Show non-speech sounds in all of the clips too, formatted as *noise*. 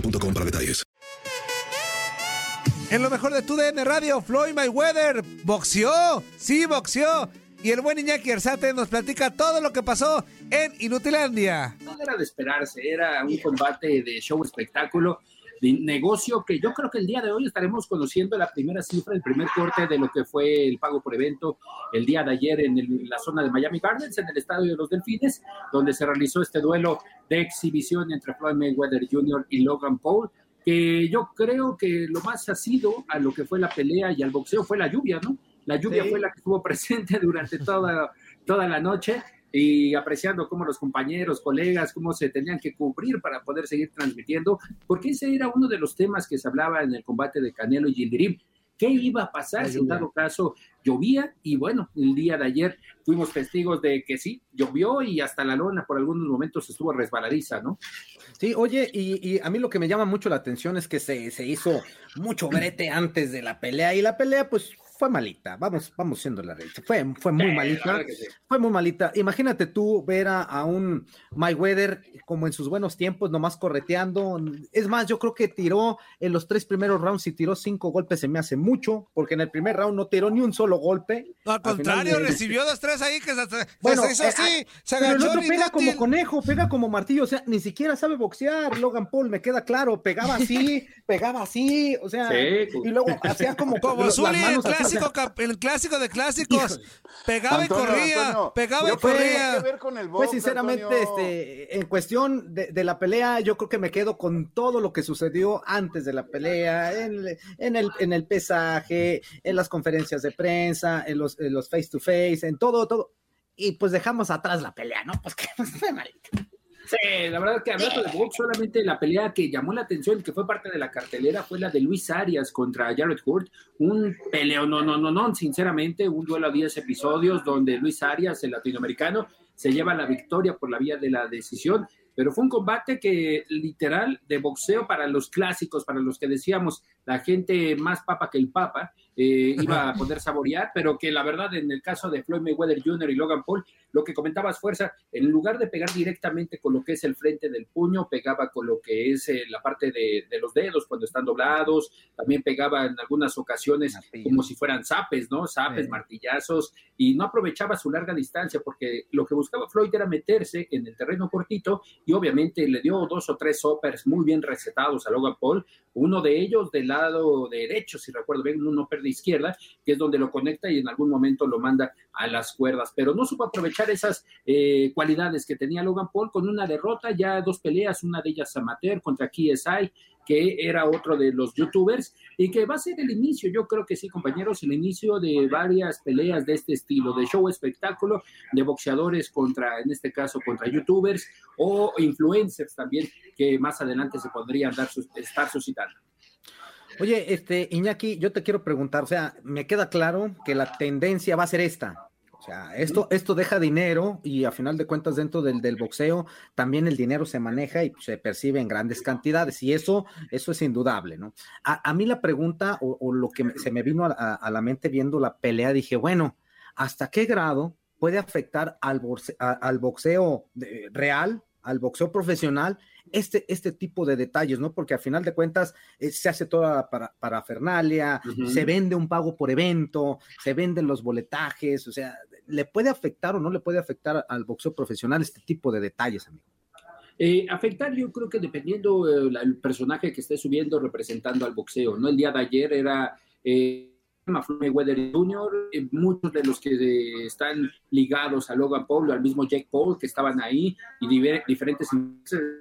boostmobile.com para detalles. En lo mejor de tu DN Radio, Floyd Mayweather boxeó, sí boxeó. Y el buen Iñaki Erzate nos platica todo lo que pasó en Inutilandia. No era de esperarse, era un combate de show espectáculo, de negocio que yo creo que el día de hoy estaremos conociendo la primera cifra, el primer corte de lo que fue el pago por evento el día de ayer en el- la zona de Miami Gardens, en el estadio de los Delfines, donde se realizó este duelo de exhibición entre Floyd Mayweather Jr. y Logan Paul que yo creo que lo más asido a lo que fue la pelea y al boxeo fue la lluvia, ¿no? La lluvia Sí. fue la que estuvo *laughs* presente durante toda, toda la noche y apreciando cómo los compañeros, colegas, cómo se tenían que cubrir para poder seguir transmitiendo, porque ese era uno de los temas que se hablaba en el combate de Canelo y Yildirim. ¿Qué iba a pasar si en dado caso llovía? Y bueno, el día de ayer fuimos testigos de que sí, llovió y hasta la lona por algunos momentos estuvo resbaladiza, ¿no? Sí, oye, y, y a mí lo que me llama mucho la atención es que se, se hizo mucho brete antes de la pelea y la pelea pues fue malita, vamos, vamos siendo la realidad, fue, fue muy Sí, malita, sí. fue muy malita. Imagínate tú ver a, a un Mayweather como en sus buenos tiempos, nomás correteando. Es más, yo creo que tiró en los tres primeros rounds y tiró cinco golpes, se me hace mucho, porque en el primer round no tiró ni un solo golpe. No, al contrario, recibió dos, tres ahí que se, Bueno, se hizo eh, así, se Pero el otro el pega inútil. como conejo, pega como martillo, o sea, ni siquiera sabe boxear, Logan Paul, me queda claro, pegaba así, *laughs* pegaba así, o sea, Sí, y luego hacía como Como las manos clásico, *laughs* el clásico de clásicos. Pegaba Antonio, y corría, Antonio, pegaba y corría. tiene que ver con el Pues sinceramente, Antonio. este, en cuestión de, de la pelea, yo creo que me quedo con todo lo que sucedió antes de la pelea, en, en el, en el pesaje, en las conferencias de prensa, en los, en los face to face, en todo, todo. Y pues dejamos atrás la pelea, ¿no? Pues que fue malita. Sí, la verdad que hablando de box, solamente la pelea que llamó la atención, que fue parte de la cartelera, fue la de Luis Arias contra Jared Hurt. Un peleo, no, no, no, no, sinceramente, un duelo a 10 episodios donde Luis Arias, el latinoamericano, se lleva la victoria por la vía de la decisión. Pero fue un combate que literal de boxeo para los clásicos, para los que decíamos la gente más papa que el papa, eh, iba a poder saborear, pero que la verdad en el caso de Floyd Mayweather Jr. y Logan Paul, lo que comentabas fuerza, en lugar de pegar directamente con lo que es el frente del puño, pegaba con lo que es eh, la parte de, de los dedos cuando están doblados, también pegaba en algunas ocasiones como si fueran zapes, ¿no? Zapes, Sí. martillazos, y no aprovechaba su larga distancia porque lo que buscaba Floyd era meterse en el terreno cortito y obviamente le dio dos o tres uppers muy bien recetados a Logan Paul, uno de ellos del lado derecho, si recuerdo bien, un upper de izquierda, que es donde lo conecta y en algún momento lo manda a las cuerdas, pero no supo aprovechar esas eh, cualidades que tenía Logan Paul con una derrota, ya dos peleas, una de ellas amateur contra KSI, que era otro de los youtubers, y que va a ser el inicio, yo creo que sí, compañeros, el inicio de varias peleas de este estilo, de show espectáculo, de boxeadores contra, en este caso, contra youtubers o influencers también, que más adelante se podrían dar estar suscitando. Oye, este, Iñaki, yo te quiero preguntar, o sea, me queda claro que la tendencia va a ser esta. O sea, esto, esto deja dinero y a final de cuentas dentro del, del boxeo también el dinero se maneja y se percibe en grandes cantidades y eso, eso es indudable, ¿no? A, mí la pregunta o, lo que se me vino a, la mente viendo la pelea, dije, bueno, ¿hasta qué grado puede afectar al, al boxeo real, al boxeo profesional este, este tipo de detalles, ¿no? Porque al final de cuentas eh, se hace toda para, parafernalia, se vende un pago por evento, se venden los boletajes, o sea, ¿le puede afectar o no le puede afectar al boxeo profesional este tipo de detalles, amigo? Eh, afectar, yo creo que dependiendo del eh, personaje que esté subiendo representando al boxeo, ¿no? El día de ayer era Mayweather Jr., eh, muchos de los que eh, están ligados a Logan Paul, al mismo Jake Paul, que estaban ahí, y diferentes,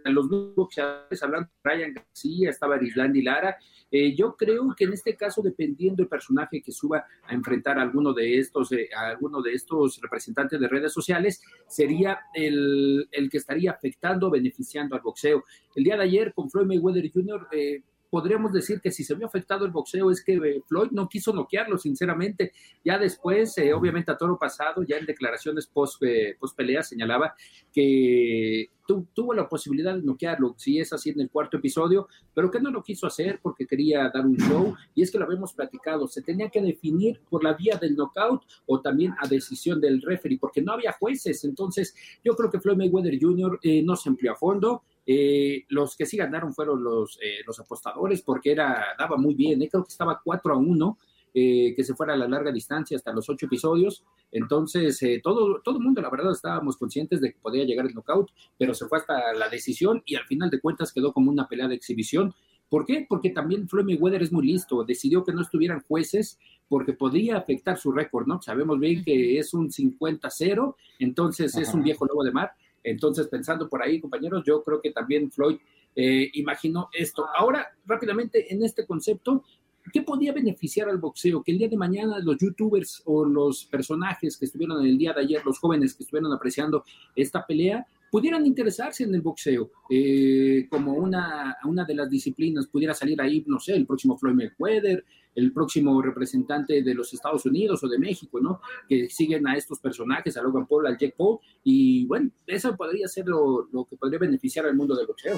los boxeadores, hablando de Ryan García, estaba Islandi Lara. Eh, yo creo que en este caso, dependiendo del personaje que suba a enfrentar a alguno de estos, a alguno de estos representantes de redes sociales, sería el, el que estaría afectando, beneficiando al boxeo. El día de ayer con Floyd Mayweather Jr., eh, podríamos decir que si se vio afectado el boxeo es que eh, Floyd no quiso noquearlo, sinceramente. Ya después, eh, obviamente a toro pasado, ya en declaraciones post, eh, post pelea señalaba que tuvo la posibilidad de noquearlo, si es así en el cuarto episodio, pero que no lo quiso hacer porque quería dar un show, y es que lo habíamos platicado, se tenía que definir por la vía del knockout o también a decisión del referee, porque no había jueces, entonces yo creo que Floyd Mayweather Jr. no se empleó a fondo, eh, los que sí ganaron fueron los, eh, los apostadores porque era, daba muy bien, eh, creo que estaba 4 a 1, que se fuera a la larga distancia hasta los ocho episodios. Entonces, todo, todo el mundo, la verdad, estábamos conscientes de que podía llegar el knockout, pero se fue hasta la decisión y al final de cuentas quedó como una pelea de exhibición. ¿Por qué? Porque también Floyd Mayweather es muy listo, decidió que no estuvieran jueces porque podría afectar su récord, ¿no? Sabemos bien que es un 50-0, entonces es un viejo lobo de mar entonces, pensando por ahí, compañeros, yo creo que también Floyd eh, imaginó esto. Ahora, rápidamente, en este concepto, ¿qué podía beneficiar al boxeo? Que el día de mañana los youtubers o los personajes que estuvieron en el día de ayer, los jóvenes que estuvieron apreciando esta pelea, pudieran interesarse en el boxeo eh, como una, una de las disciplinas, pudiera salir ahí, no sé, el próximo Floyd Mayweather, el próximo representante de los Estados Unidos o de México, ¿no? Que siguen a estos personajes, a Logan Paul, al Jack Paul, y bueno, eso podría ser lo, lo que podría beneficiar al mundo del boxeo.